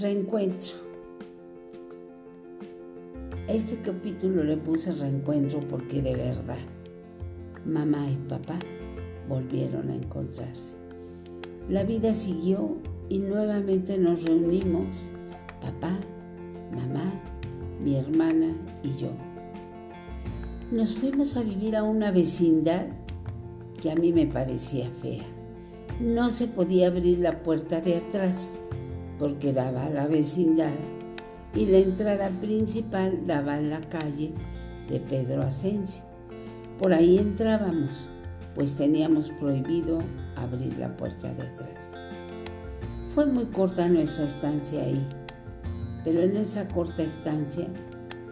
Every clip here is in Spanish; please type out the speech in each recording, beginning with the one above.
Reencuentro. Este capítulo le puse reencuentro porque de verdad mamá y papá volvieron a encontrarse. La vida siguió y nuevamente nos reunimos, papá, mamá, mi hermana y yo. Nos fuimos a vivir a una vecindad que a mí me parecía fea. No se podía abrir la puerta de atrás porque daba a la vecindad y la entrada principal daba a la calle de Pedro Asensio. Por ahí entrábamos, pues teníamos prohibido abrir la puerta de atrás. Fue muy corta nuestra estancia ahí, pero en esa corta estancia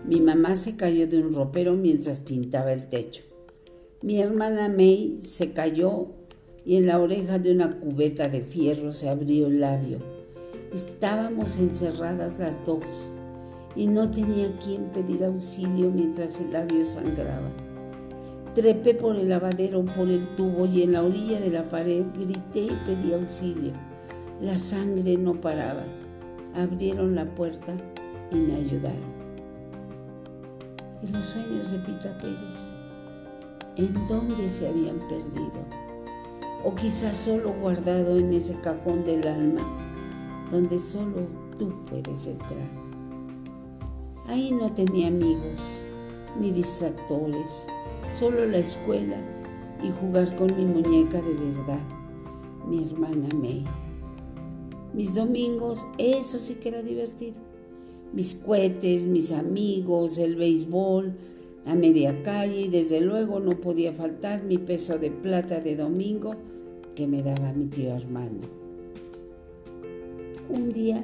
mi mamá se cayó de un ropero mientras pintaba el techo. Mi hermana May se cayó y en la oreja de una cubeta de fierro se abrió el labio Estábamos encerradas las dos y no tenía quien pedir auxilio mientras el labio sangraba. Trepé por el lavadero, por el tubo y en la orilla de la pared grité y pedí auxilio. La sangre no paraba. Abrieron la puerta y me ayudaron. ¿Y los sueños de Pita Pérez? ¿En dónde se habían perdido? O quizás solo guardado en ese cajón del alma donde solo tú puedes entrar. Ahí no tenía amigos ni distractores, solo la escuela y jugar con mi muñeca de verdad, mi hermana May. Mis domingos, eso sí que era divertido. Mis cohetes, mis amigos, el béisbol, a media calle y desde luego no podía faltar mi peso de plata de domingo que me daba mi tío Armando. Un día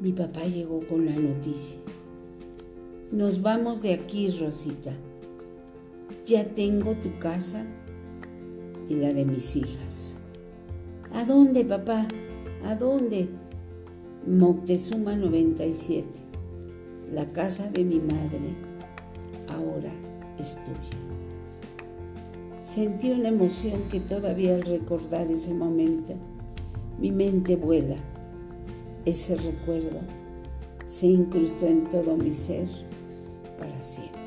mi papá llegó con la noticia. Nos vamos de aquí, Rosita. Ya tengo tu casa y la de mis hijas. ¿A dónde, papá? ¿A dónde? Moctezuma 97. La casa de mi madre ahora es tuya. Sentí una emoción que todavía al recordar ese momento, mi mente vuela ese recuerdo se incrustó en todo mi ser para siempre.